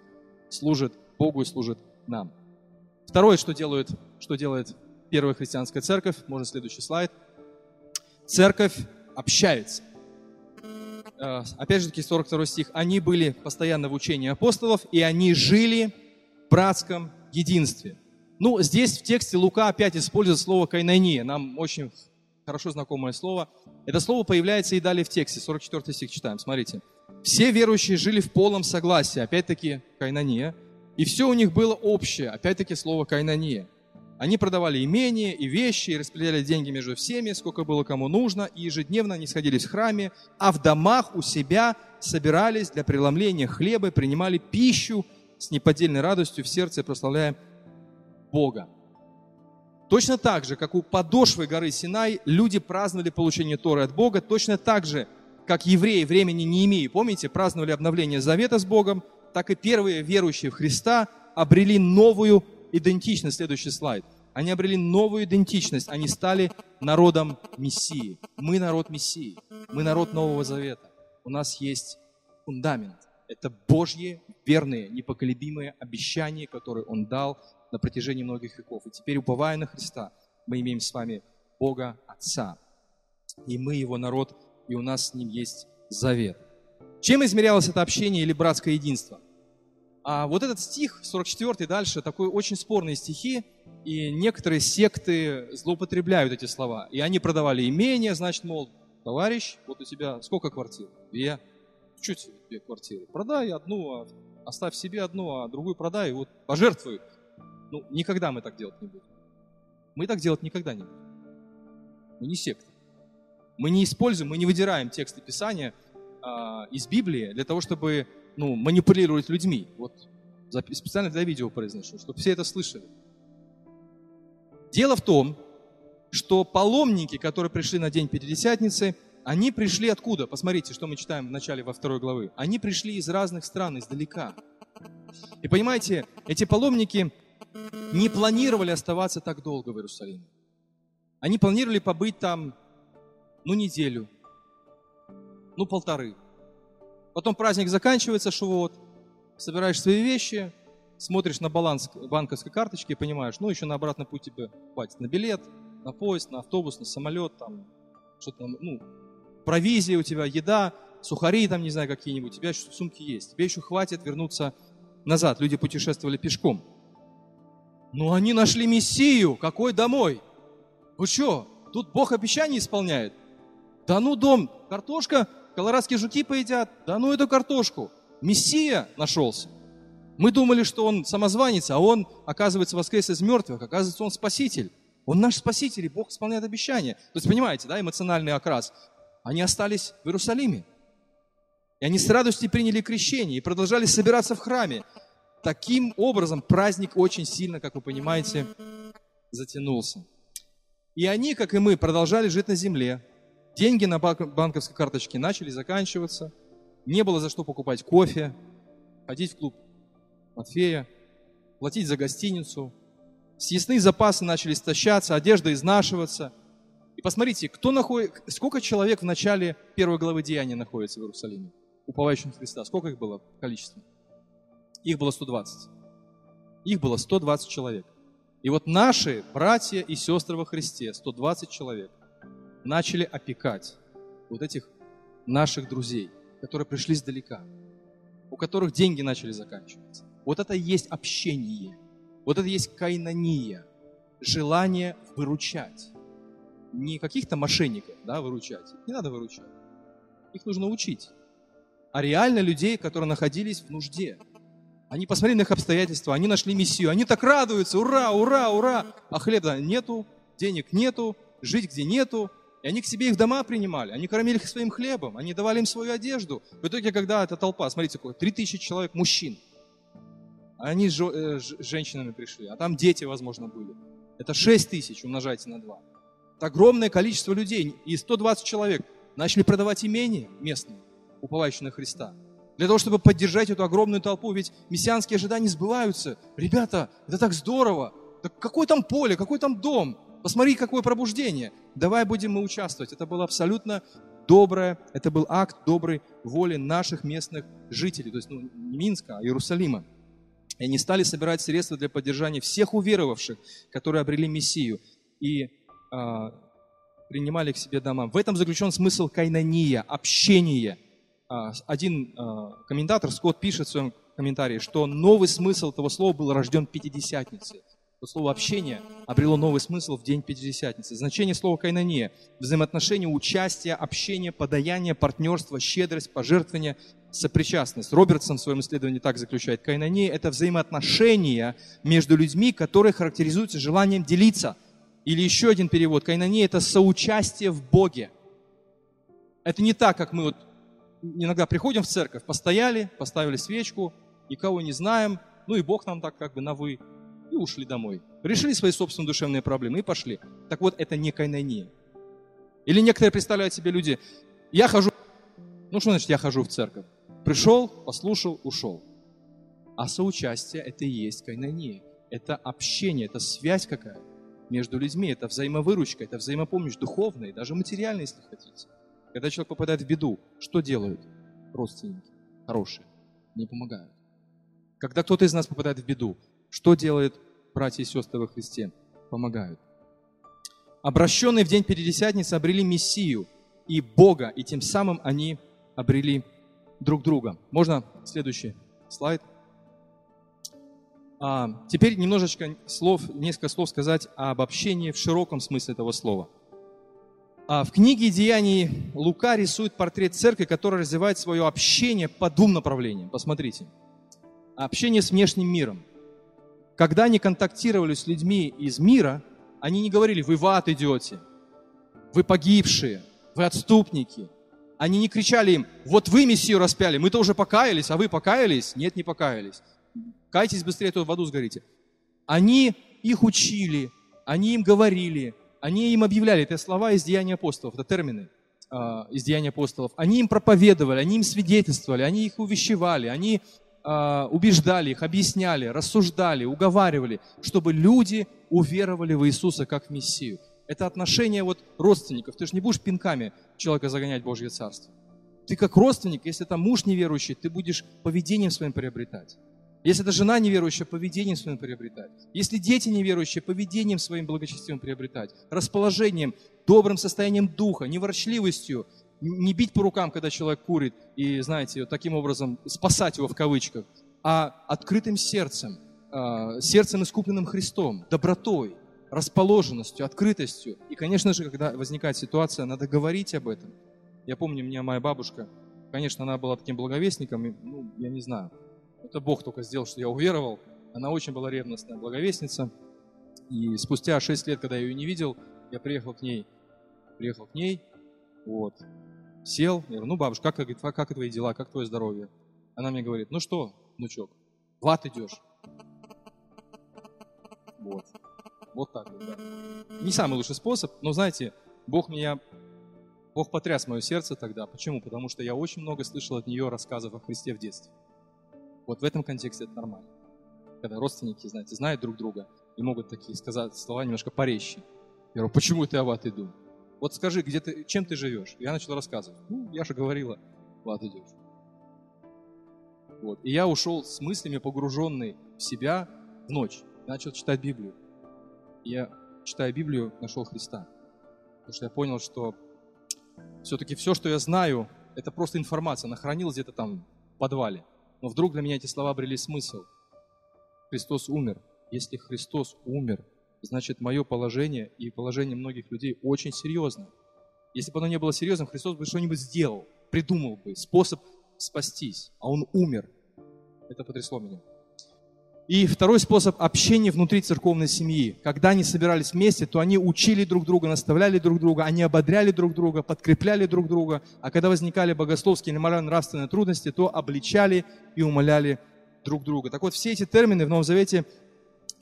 Служит Богу и служит нам. Второе, что делает, что делает первая христианская церковь, можно следующий слайд. Церковь общается. Э, опять же таки, 42 стих. Они были постоянно в учении апостолов, и они жили в братском единстве. Ну, здесь в тексте Лука опять использует слово «кайнания». Нам очень хорошо знакомое слово. Это слово появляется и далее в тексте, 44 стих читаем, смотрите. «Все верующие жили в полном согласии», опять-таки кайнания, «и все у них было общее», опять-таки слово кайнания. Они продавали имения и вещи, и распределяли деньги между всеми, сколько было кому нужно, и ежедневно они сходились в храме, а в домах у себя собирались для преломления хлеба, принимали пищу с неподдельной радостью в сердце, прославляя Бога. Точно так же, как у подошвы горы Синай люди праздновали получение Торы от Бога, точно так же, как евреи времени не имея, помните, праздновали обновление завета с Богом, так и первые верующие в Христа обрели новую идентичность. Следующий слайд. Они обрели новую идентичность, они стали народом Мессии. Мы народ Мессии, мы народ Нового Завета. У нас есть фундамент, Это Божьи верные, непоколебимые обещания, которые Он дал на протяжении многих веков. И теперь, уповая на Христа, мы имеем с вами Бога Отца. И мы Его народ, и у нас с Ним есть завет. Чем измерялось это общение или братское единство? А вот этот стих, 44 дальше, такой очень спорные стихи, и некоторые секты злоупотребляют эти слова. И они продавали имение, значит, мол, товарищ, вот у тебя сколько квартир? Две. Чуть две квартиры. Продай одну, а оставь себе одну, а другую продай, и вот пожертвуй. Ну, никогда мы так делать не будем. Мы так делать никогда не будем. Мы не секта. Мы не используем, мы не выдираем тексты Писания а, из Библии для того, чтобы ну, манипулировать людьми. Вот специально для видео произношу, чтобы все это слышали. Дело в том, что паломники, которые пришли на день Пятидесятницы, они пришли откуда? Посмотрите, что мы читаем в начале во второй главы. Они пришли из разных стран, издалека. И понимаете, эти паломники не планировали оставаться так долго в Иерусалиме. Они планировали побыть там, ну, неделю, ну, полторы. Потом праздник заканчивается, Шивот, собираешь свои вещи, смотришь на баланс банковской карточки и понимаешь, ну, еще на обратный путь тебе хватит на билет, на поезд, на автобус, на самолет, там, что-то там, ну, провизия у тебя, еда, сухари там, не знаю, какие-нибудь, у тебя еще сумки есть. Тебе еще хватит вернуться назад. Люди путешествовали пешком. Но они нашли Мессию. Какой домой? Вы что, тут Бог обещания исполняет? Да ну дом, картошка, колорадские жуки поедят, да ну эту картошку. Мессия нашелся. Мы думали, что он самозванец, а он, оказывается, воскрес из мертвых, оказывается, он спаситель. Он наш спаситель, и Бог исполняет обещания. То есть, понимаете, да, эмоциональный окрас. Они остались в Иерусалиме. И они с радостью приняли крещение и продолжали собираться в храме. Таким образом, праздник очень сильно, как вы понимаете, затянулся. И они, как и мы, продолжали жить на земле, Деньги на банковской карточке начали заканчиваться. Не было за что покупать кофе, ходить в клуб Матфея, платить за гостиницу. Съестные запасы начали истощаться, одежда изнашиваться. И посмотрите, кто находит, сколько человек в начале первой главы Деяния находится в Иерусалиме, уповающих на Христа. Сколько их было количество? Их было 120. Их было 120 человек. И вот наши братья и сестры во Христе, 120 человек – начали опекать вот этих наших друзей, которые пришли издалека, у которых деньги начали заканчиваться. Вот это и есть общение, вот это и есть кайнания, желание выручать. Не каких-то мошенников да, выручать, не надо выручать, их нужно учить, а реально людей, которые находились в нужде. Они посмотрели на их обстоятельства, они нашли миссию, они так радуются, ура, ура, ура, а хлеба нету, денег нету, жить где нету, и они к себе их дома принимали, они кормили их своим хлебом, они давали им свою одежду. В итоге, когда эта толпа, смотрите, какое, 3000 человек мужчин, они с э, женщинами пришли, а там дети, возможно, были. Это 6 тысяч, умножайте на 2. Это огромное количество людей, и 120 человек начали продавать имения местные, уповающие на Христа. Для того, чтобы поддержать эту огромную толпу, ведь мессианские ожидания сбываются. Ребята, это так здорово. Да какое там поле, какой там дом? Посмотри, какое пробуждение. Давай будем мы участвовать. Это было абсолютно доброе, это был акт доброй воли наших местных жителей, то есть ну, не Минска, а Иерусалима. И они стали собирать средства для поддержания всех уверовавших, которые обрели Мессию, и э, принимали к себе дома. В этом заключен смысл кайнания, общения. Э, один э, комментатор, Скотт, пишет в своем комментарии, что новый смысл этого слова был рожден Пятидесятницей. То слово «общение» обрело новый смысл в день Пятидесятницы. Значение слова «кайнания» – взаимоотношения, участие, общение, подаяние, партнерство, щедрость, пожертвование, сопричастность. Робертсон в своем исследовании так заключает. Кайнания – это взаимоотношения между людьми, которые характеризуются желанием делиться. Или еще один перевод. Кайнания – это соучастие в Боге. Это не так, как мы вот иногда приходим в церковь, постояли, поставили свечку, никого не знаем, ну и Бог нам так как бы на «вы» и ушли домой. Решили свои собственные душевные проблемы и пошли. Так вот, это не кайнания. Или некоторые представляют себе люди, я хожу, ну что значит я хожу в церковь? Пришел, послушал, ушел. А соучастие это и есть кайнания. Это общение, это связь какая между людьми, это взаимовыручка, это взаимопомощь духовная, даже материальная, если хотите. Когда человек попадает в беду, что делают родственники хорошие? Не помогают. Когда кто-то из нас попадает в беду, что делают братья и сестры во Христе? Помогают. Обращенные в день Пятидесятницы обрели Мессию и Бога, и тем самым они обрели друг друга. Можно следующий слайд? А, теперь немножечко слов, несколько слов сказать об общении в широком смысле этого слова. А в книге «Деяний» Лука рисует портрет церкви, которая развивает свое общение по двум направлениям. Посмотрите. Общение с внешним миром. Когда они контактировали с людьми из мира, они не говорили, вы в ад идете, вы погибшие, вы отступники. Они не кричали им, вот вы Мессию распяли, мы-то уже покаялись, а вы покаялись? Нет, не покаялись. Кайтесь быстрее, то в аду сгорите. Они их учили, они им говорили, они им объявляли, это слова из Деяния апостолов, это термины э, из Деяния апостолов. Они им проповедовали, они им свидетельствовали, они их увещевали, они убеждали их, объясняли, рассуждали, уговаривали, чтобы люди уверовали в Иисуса как в Мессию. Это отношение вот родственников. Ты же не будешь пинками человека загонять в Божье Царство. Ты как родственник, если это муж неверующий, ты будешь поведением своим приобретать. Если это жена неверующая, поведением своим приобретать. Если дети неверующие, поведением своим благочестивым приобретать. Расположением, добрым состоянием духа, неворчливостью, не бить по рукам, когда человек курит, и, знаете, таким образом спасать его в кавычках, а открытым сердцем, а, сердцем искупленным Христом, добротой, расположенностью, открытостью. И, конечно же, когда возникает ситуация, надо говорить об этом. Я помню, меня моя бабушка, конечно, она была таким благовестником, и, ну, я не знаю, это Бог только сделал, что я уверовал. Она очень была ревностная благовестница. И спустя 6 лет, когда я ее не видел, я приехал к ней. Приехал к ней, вот, сел, я говорю, ну, бабушка, как, как, как твои дела, как твое здоровье? Она мне говорит, ну что, внучок, в ад идешь. Вот. Вот так вот, да. Не самый лучший способ, но знаете, Бог меня, Бог потряс мое сердце тогда. Почему? Потому что я очень много слышал от нее рассказов о Христе в детстве. Вот в этом контексте это нормально. Когда родственники, знаете, знают друг друга и могут такие сказать слова немножко порезче. Я говорю, почему ты ад иду? Вот скажи, где ты, чем ты живешь? Я начал рассказывать. Ну, я же говорила, ад идешь. Вот. И я ушел с мыслями, погруженный в себя в ночь. Начал читать Библию я, читая Библию, нашел Христа. Потому что я понял, что все-таки все, что я знаю, это просто информация. Она хранилась где-то там в подвале. Но вдруг для меня эти слова обрели смысл. Христос умер. Если Христос умер, значит мое положение и положение многих людей очень серьезно. Если бы оно не было серьезным, Христос бы что-нибудь сделал, придумал бы способ спастись, а Он умер. Это потрясло меня. И второй способ общения внутри церковной семьи. Когда они собирались вместе, то они учили друг друга, наставляли друг друга, они ободряли друг друга, подкрепляли друг друга. А когда возникали богословские или морально-нравственные трудности, то обличали и умоляли друг друга. Так вот, все эти термины в Новом Завете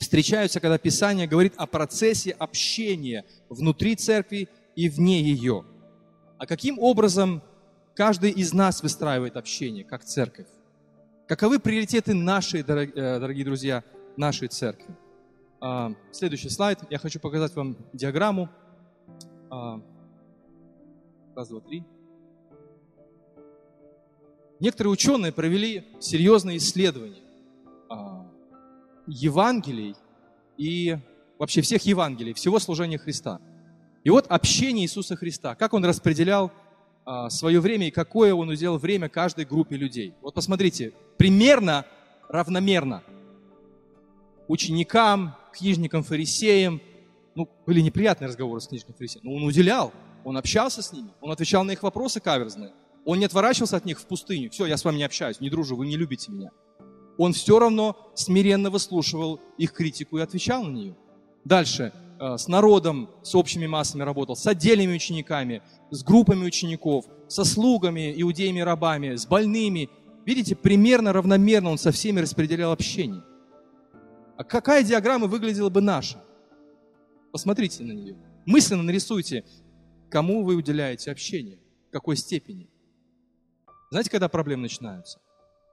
встречаются, когда Писание говорит о процессе общения внутри церкви и вне ее. А каким образом каждый из нас выстраивает общение, как церковь? Каковы приоритеты нашей, э, дорогие друзья, нашей церкви? А, следующий слайд. Я хочу показать вам диаграмму. А, раз, два, три. Некоторые ученые провели серьезные исследования Евангелий и вообще всех Евангелий, всего служения Христа. И вот общение Иисуса Христа, как Он распределял а, свое время и какое он уделил время каждой группе людей. Вот посмотрите, примерно равномерно ученикам, книжникам, фарисеям, ну, были неприятные разговоры с книжниками фарисеями, но он уделял, он общался с ними, он отвечал на их вопросы каверзные, он не отворачивался от них в пустыню, все, я с вами не общаюсь, не дружу, вы не любите меня. Он все равно смиренно выслушивал их критику и отвечал на нее. Дальше, Э, с народом, с общими массами работал, с отдельными учениками, с группами учеников, со слугами, иудеями, рабами, с больными. Видите, примерно равномерно он со всеми распределял общение. А какая диаграмма выглядела бы наша? Посмотрите на нее. Мысленно нарисуйте, кому вы уделяете общение, в какой степени. Знаете, когда проблемы начинаются?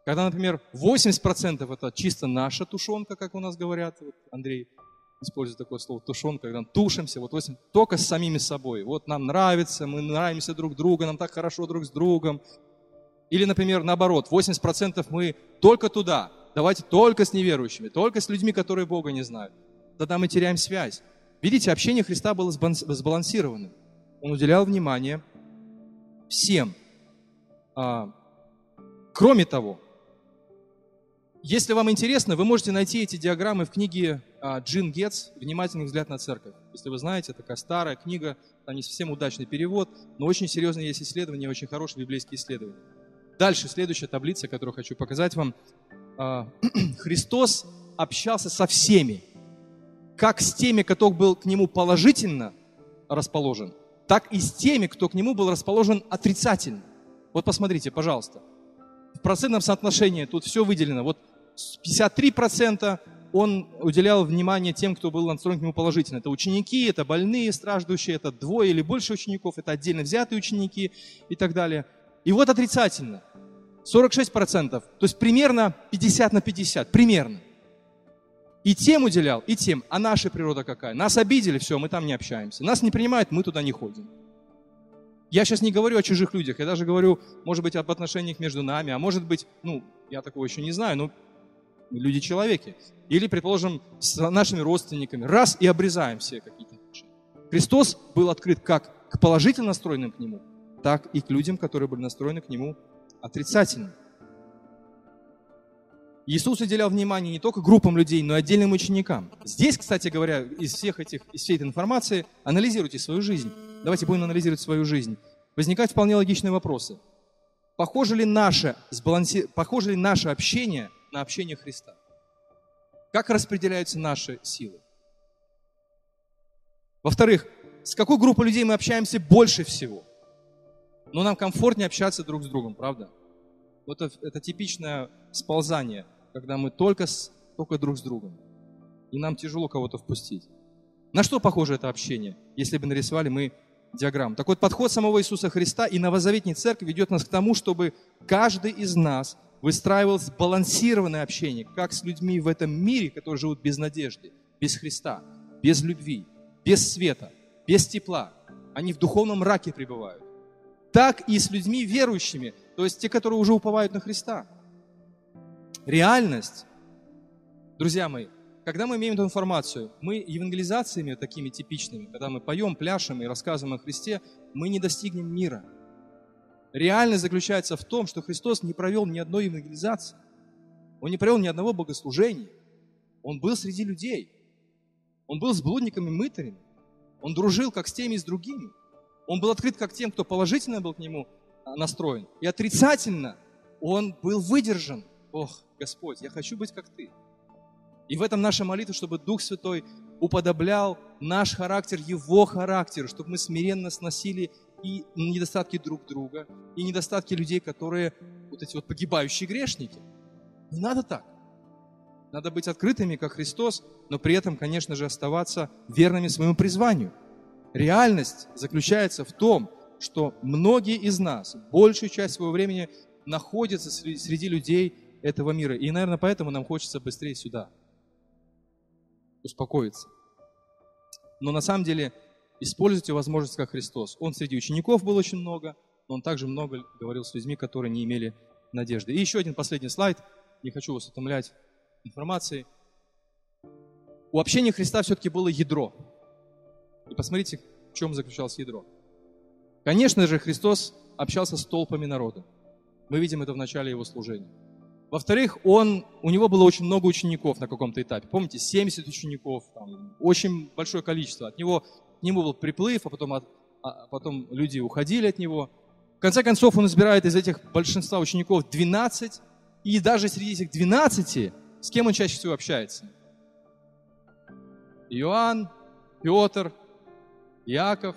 Когда, например, 80% это чисто наша тушенка, как у нас говорят, вот Андрей использую такое слово тушен, когда тушимся, вот только с самими собой. Вот нам нравится, мы нравимся друг другу, нам так хорошо друг с другом. Или, например, наоборот, 80% мы только туда, давайте только с неверующими, только с людьми, которые Бога не знают. Тогда мы теряем связь. Видите, общение Христа было сбалансированным. Он уделял внимание всем. А, кроме того, если вам интересно, вы можете найти эти диаграммы в книге а, Джин Гетц «Внимательный взгляд на церковь». Если вы знаете, такая старая книга, там не совсем удачный перевод, но очень серьезные есть исследования, очень хорошие библейские исследования. Дальше, следующая таблица, которую хочу показать вам. А, Христос общался со всеми, как с теми, кто был к Нему положительно расположен, так и с теми, кто к Нему был расположен отрицательно. Вот посмотрите, пожалуйста. В процентном соотношении тут все выделено. Вот 53% он уделял внимание тем, кто был настроен к нему положительно. Это ученики, это больные, страждущие, это двое или больше учеников, это отдельно взятые ученики и так далее. И вот отрицательно. 46%. То есть примерно 50 на 50. Примерно. И тем уделял, и тем. А наша природа какая? Нас обидели, все, мы там не общаемся. Нас не принимают, мы туда не ходим. Я сейчас не говорю о чужих людях, я даже говорю, может быть, об отношениях между нами, а может быть, ну, я такого еще не знаю, но люди-человеки. Или, предположим, с нашими родственниками. Раз и обрезаем все какие-то отношения. Христос был открыт как к положительно настроенным к Нему, так и к людям, которые были настроены к Нему отрицательно. Иисус уделял внимание не только группам людей, но и отдельным ученикам. Здесь, кстати говоря, из, всех этих, из всей этой информации анализируйте свою жизнь. Давайте будем анализировать свою жизнь. Возникают вполне логичные вопросы. Похоже ли наше, сбаланси... Похоже ли наше общение на общение Христа? Как распределяются наши силы? Во-вторых, с какой группой людей мы общаемся больше всего? Но нам комфортнее общаться друг с другом, правда? Вот это, это типичное сползание, когда мы только, с, только друг с другом. И нам тяжело кого-то впустить. На что похоже это общение, если бы нарисовали мы диаграмму? Так вот, подход самого Иисуса Христа и новозаветней церкви ведет нас к тому, чтобы каждый из нас выстраивал сбалансированное общение, как с людьми в этом мире, которые живут без надежды, без Христа, без любви, без света, без тепла. Они в духовном мраке пребывают так и с людьми верующими, то есть те, которые уже уповают на Христа. Реальность, друзья мои, когда мы имеем эту информацию, мы евангелизациями такими типичными, когда мы поем, пляшем и рассказываем о Христе, мы не достигнем мира. Реальность заключается в том, что Христос не провел ни одной евангелизации. Он не провел ни одного богослужения. Он был среди людей. Он был с блудниками мытарями. Он дружил как с теми и с другими. Он был открыт как тем, кто положительно был к нему а, настроен. И отрицательно он был выдержан. Ох, Господь, я хочу быть как Ты. И в этом наша молитва, чтобы Дух Святой уподоблял наш характер Его характеру, чтобы мы смиренно сносили и недостатки друг друга, и недостатки людей, которые вот эти вот погибающие грешники. Не надо так. Надо быть открытыми, как Христос, но при этом, конечно же, оставаться верными своему призванию – Реальность заключается в том, что многие из нас большую часть своего времени находятся среди людей этого мира. И, наверное, поэтому нам хочется быстрее сюда успокоиться. Но на самом деле используйте возможность как Христос. Он среди учеников был очень много, но он также много говорил с людьми, которые не имели надежды. И еще один последний слайд. Не хочу вас утомлять информацией. У общения Христа все-таки было ядро. И посмотрите, в чем заключалось ядро. Конечно же, Христос общался с толпами народа. Мы видим это в начале его служения. Во-вторых, он, у него было очень много учеников на каком-то этапе. Помните, 70 учеников, там, очень большое количество. От него, нему был приплыв, а потом, от, а потом люди уходили от него. В конце концов, он избирает из этих большинства учеников 12, и даже среди этих 12, с кем он чаще всего общается? Иоанн, Петр, Иаков.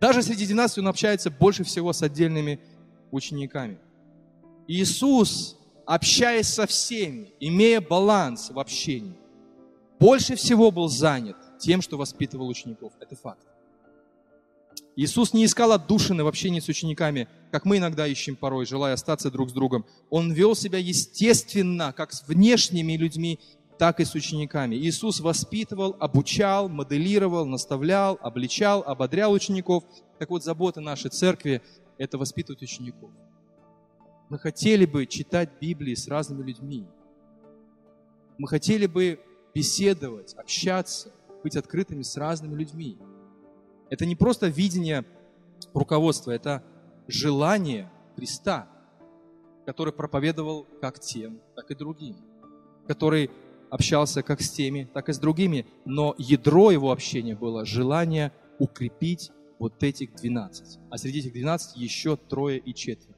Даже среди 12 он общается больше всего с отдельными учениками. Иисус, общаясь со всеми, имея баланс в общении, больше всего был занят тем, что воспитывал учеников. Это факт. Иисус не искал отдушины в общении с учениками, как мы иногда ищем порой, желая остаться друг с другом. Он вел себя естественно, как с внешними людьми, так и с учениками. Иисус воспитывал, обучал, моделировал, наставлял, обличал, ободрял учеников. Так вот, забота нашей церкви – это воспитывать учеников. Мы хотели бы читать Библии с разными людьми. Мы хотели бы беседовать, общаться, быть открытыми с разными людьми. Это не просто видение руководства, это желание Христа, который проповедовал как тем, так и другим, который общался как с теми, так и с другими, но ядро его общения было желание укрепить вот этих 12. А среди этих 12 еще трое и четверо.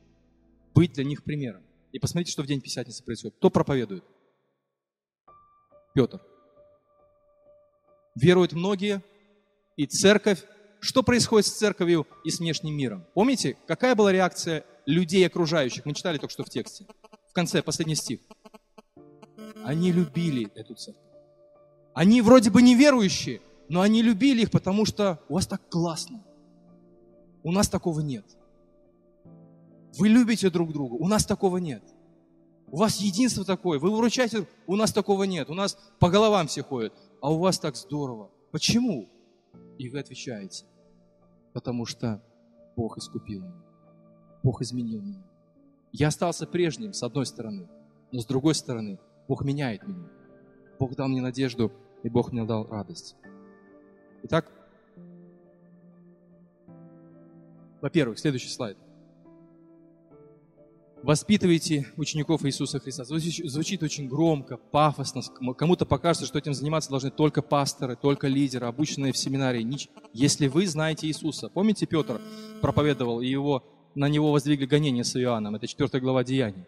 Быть для них примером. И посмотрите, что в день Пятидесятницы происходит. Кто проповедует? Петр. Веруют многие, и церковь. Что происходит с церковью и с внешним миром? Помните, какая была реакция людей окружающих? Мы читали только что в тексте. В конце, последний стих. Они любили эту церковь. Они вроде бы неверующие, но они любили их, потому что у вас так классно. У нас такого нет. Вы любите друг друга, у нас такого нет. У вас единство такое, вы выручаете, у нас такого нет. У нас по головам все ходят, а у вас так здорово. Почему? И вы отвечаете, потому что Бог искупил меня. Бог изменил меня. Я остался прежним, с одной стороны, но с другой стороны, Бог меняет меня. Бог дал мне надежду, и Бог мне дал радость. Итак, во-первых, следующий слайд. Воспитывайте учеников Иисуса Христа. Звучит очень громко, пафосно. Кому-то покажется, что этим заниматься должны только пасторы, только лидеры, обученные в семинарии. Если вы знаете Иисуса, помните, Петр проповедовал, и его, на него воздвигли гонения с Иоанном. Это 4 глава Деяний.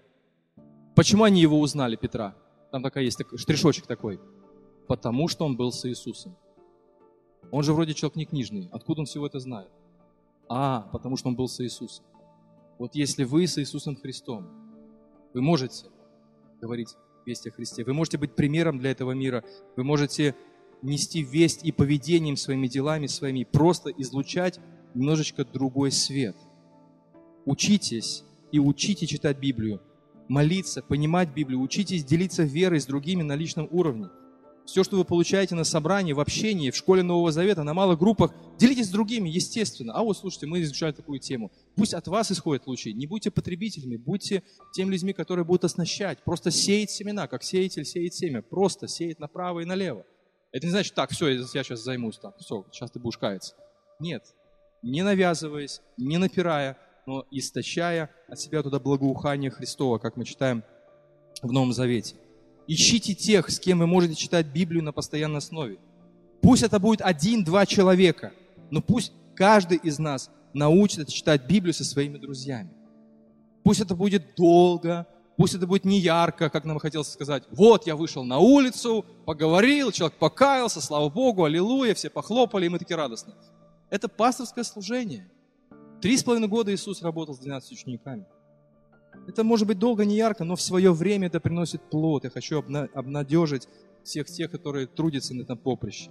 Почему они его узнали, Петра? Там такая есть такой, штришочек такой. Потому что он был с Иисусом. Он же вроде человек не книжный. Откуда он всего это знает? А, потому что он был с Иисусом. Вот если вы с Иисусом Христом, вы можете говорить весть о Христе, вы можете быть примером для этого мира, вы можете нести весть и поведением своими делами своими, просто излучать немножечко другой свет. Учитесь и учите читать Библию, молиться, понимать Библию, учитесь делиться верой с другими на личном уровне. Все, что вы получаете на собрании, в общении, в школе Нового Завета, на малых группах, делитесь с другими, естественно. А вот, слушайте, мы изучали такую тему. Пусть от вас исходит лучи. Не будьте потребителями, будьте теми людьми, которые будут оснащать. Просто сеять семена, как сеятель сеет семя. Просто сеять направо и налево. Это не значит, так, все, я сейчас займусь, так, все, сейчас ты будешь каяться. Нет, не навязываясь, не напирая, но истощая от себя туда благоухание Христова, как мы читаем в Новом Завете. Ищите тех, с кем вы можете читать Библию на постоянной основе. Пусть это будет один-два человека, но пусть каждый из нас научится читать Библию со своими друзьями. Пусть это будет долго, пусть это будет не ярко, как нам хотелось сказать. Вот я вышел на улицу, поговорил, человек покаялся, слава Богу, аллилуйя, все похлопали, и мы такие радостные. Это пасторское служение. Три с половиной года Иисус работал с 12 учениками. Это может быть долго, не ярко, но в свое время это приносит плод. Я хочу обнадежить всех тех, которые трудятся на этом поприще.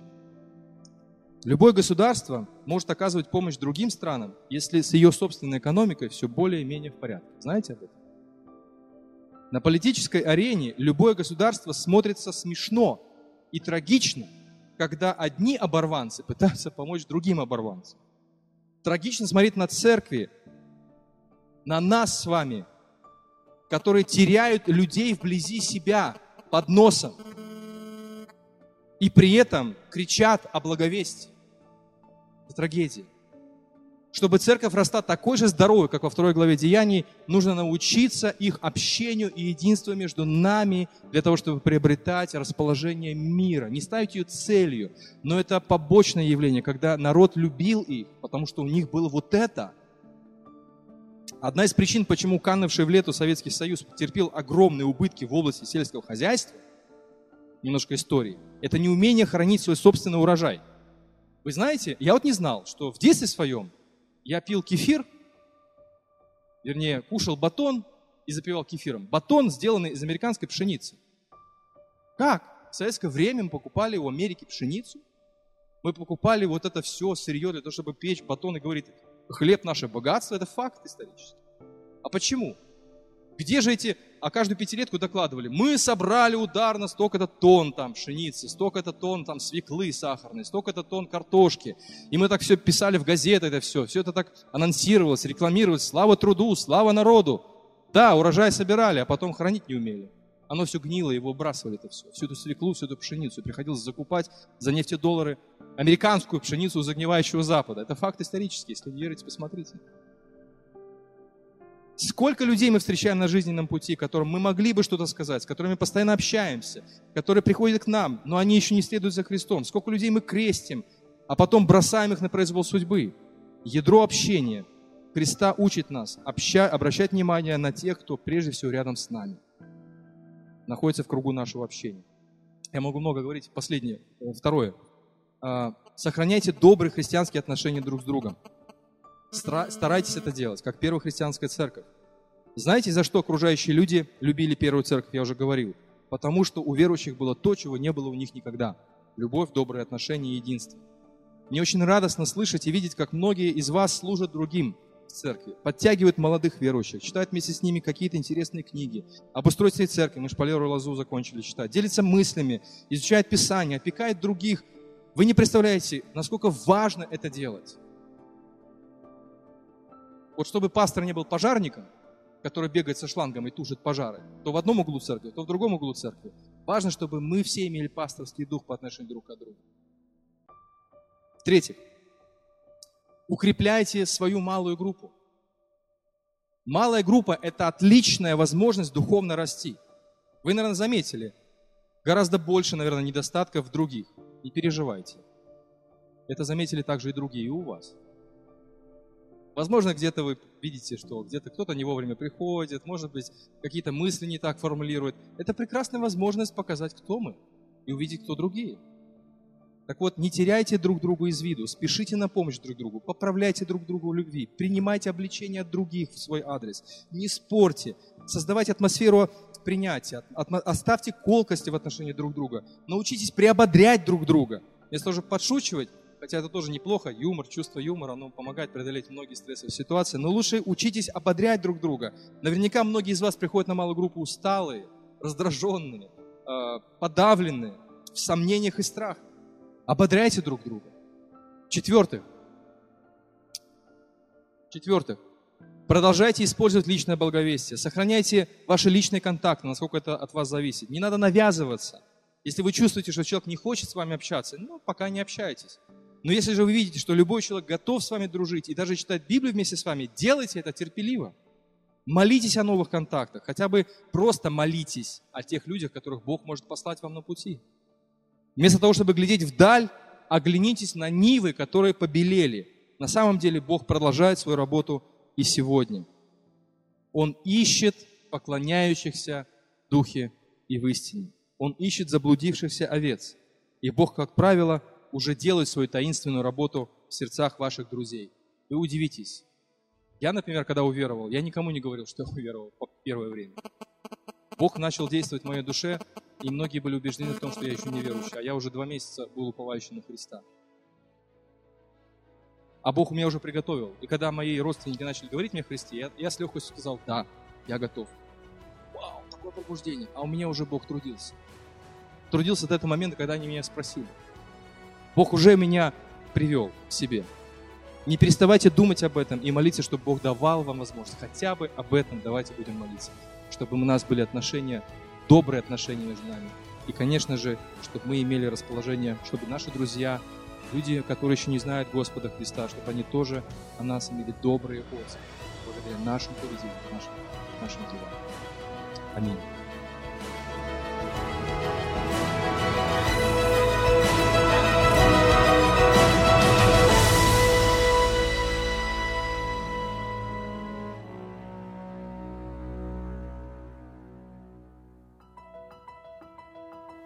Любое государство может оказывать помощь другим странам, если с ее собственной экономикой все более-менее в порядке. Знаете об этом? На политической арене любое государство смотрится смешно и трагично, когда одни оборванцы пытаются помочь другим оборванцам. Трагично смотреть на церкви, на нас с вами, которые теряют людей вблизи себя, под носом, и при этом кричат о благовестии. Это трагедия. Чтобы церковь росла такой же здоровой, как во второй главе Деяний, нужно научиться их общению и единству между нами для того, чтобы приобретать расположение мира. Не ставить ее целью, но это побочное явление, когда народ любил их, потому что у них было вот это – Одна из причин, почему канувший в лету Советский Союз потерпел огромные убытки в области сельского хозяйства, немножко истории, это неумение хранить свой собственный урожай. Вы знаете, я вот не знал, что в детстве своем я пил кефир, вернее, кушал батон и запивал кефиром. Батон, сделанный из американской пшеницы. Как? В советское время мы покупали у Америки пшеницу, мы покупали вот это все сырье для того, чтобы печь батон и говорить, хлеб наше богатство, это факт исторический. А почему? Где же эти, а каждую пятилетку докладывали, мы собрали ударно столько-то тонн там пшеницы, столько-то тонн там свеклы сахарной, столько-то тонн картошки. И мы так все писали в газеты это все, все это так анонсировалось, рекламировалось, слава труду, слава народу. Да, урожай собирали, а потом хранить не умели. Оно все гнило, его выбрасывали это все. Всю эту свеклу, всю эту пшеницу. Приходилось закупать за нефтедоллары американскую пшеницу загнивающего Запада. Это факт исторический. Если не верите, посмотрите. Сколько людей мы встречаем на жизненном пути, которым мы могли бы что-то сказать, с которыми постоянно общаемся, которые приходят к нам, но они еще не следуют за Христом. Сколько людей мы крестим, а потом бросаем их на произвол судьбы. Ядро общения. Христа учит нас обща, обращать внимание на тех, кто прежде всего рядом с нами, находится в кругу нашего общения. Я могу много говорить. Последнее, э, второе. А, сохраняйте добрые христианские отношения друг с другом. Старайтесь это делать, как первая христианская церковь. Знаете, за что окружающие люди любили первую церковь, я уже говорил? Потому что у верующих было то, чего не было у них никогда. Любовь, добрые отношения и единство. Мне очень радостно слышать и видеть, как многие из вас служат другим церкви, подтягивают молодых верующих, читают вместе с ними какие-то интересные книги, об устройстве церкви, мы шпалеру лозу закончили читать, делятся мыслями, изучают Писание, опекают других. Вы не представляете, насколько важно это делать. Вот чтобы пастор не был пожарником, который бегает со шлангом и тушит пожары, то в одном углу церкви, то в другом углу церкви. Важно, чтобы мы все имели пасторский дух по отношению друг к другу. В-третьих, укрепляйте свою малую группу. Малая группа – это отличная возможность духовно расти. Вы, наверное, заметили, гораздо больше, наверное, недостатков других. Не переживайте. Это заметили также и другие у вас. Возможно, где-то вы видите, что где-то кто-то не вовремя приходит, может быть, какие-то мысли не так формулирует. Это прекрасная возможность показать, кто мы, и увидеть, кто другие. Так вот, не теряйте друг друга из виду, спешите на помощь друг другу, поправляйте друг другу в любви, принимайте обличения от других в свой адрес, не спорьте, создавайте атмосферу принятия, оставьте колкости в отношении друг друга, научитесь приободрять друг друга. Если уже подшучивать, хотя это тоже неплохо, юмор, чувство юмора, оно помогает преодолеть многие стрессовые ситуации, но лучше учитесь ободрять друг друга. Наверняка многие из вас приходят на малую группу усталые, раздраженные, э, подавленные, в сомнениях и страхах. Ободряйте друг друга. Четвертых. Четвертых. Продолжайте использовать личное благовестие. Сохраняйте ваши личные контакты, насколько это от вас зависит. Не надо навязываться. Если вы чувствуете, что человек не хочет с вами общаться, ну, пока не общайтесь. Но если же вы видите, что любой человек готов с вами дружить и даже читать Библию вместе с вами, делайте это терпеливо. Молитесь о новых контактах, хотя бы просто молитесь о тех людях, которых Бог может послать вам на пути. Вместо того, чтобы глядеть вдаль, оглянитесь на нивы, которые побелели. На самом деле Бог продолжает свою работу и сегодня. Он ищет поклоняющихся духе и в истине. Он ищет заблудившихся овец. И Бог, как правило, уже делает свою таинственную работу в сердцах ваших друзей. Вы удивитесь. Я, например, когда уверовал, я никому не говорил, что я уверовал по первое время. Бог начал действовать в моей душе и многие были убеждены в том, что я еще не верующий, а я уже два месяца был уповающий на Христа. А Бог меня уже приготовил. И когда мои родственники начали говорить мне о Христе, я, я с легкостью сказал, да, я готов. Вау, такое пробуждение. А у меня уже Бог трудился. Трудился до этого момента, когда они меня спросили. Бог уже меня привел к себе. Не переставайте думать об этом и молиться, чтобы Бог давал вам возможность. Хотя бы об этом давайте будем молиться. Чтобы у нас были отношения добрые отношения между нами. И, конечно же, чтобы мы имели расположение, чтобы наши друзья, люди, которые еще не знают Господа Христа, чтобы они тоже о нас имели добрые отзывы благодаря нашему поведению, нашим, нашим делам. Аминь.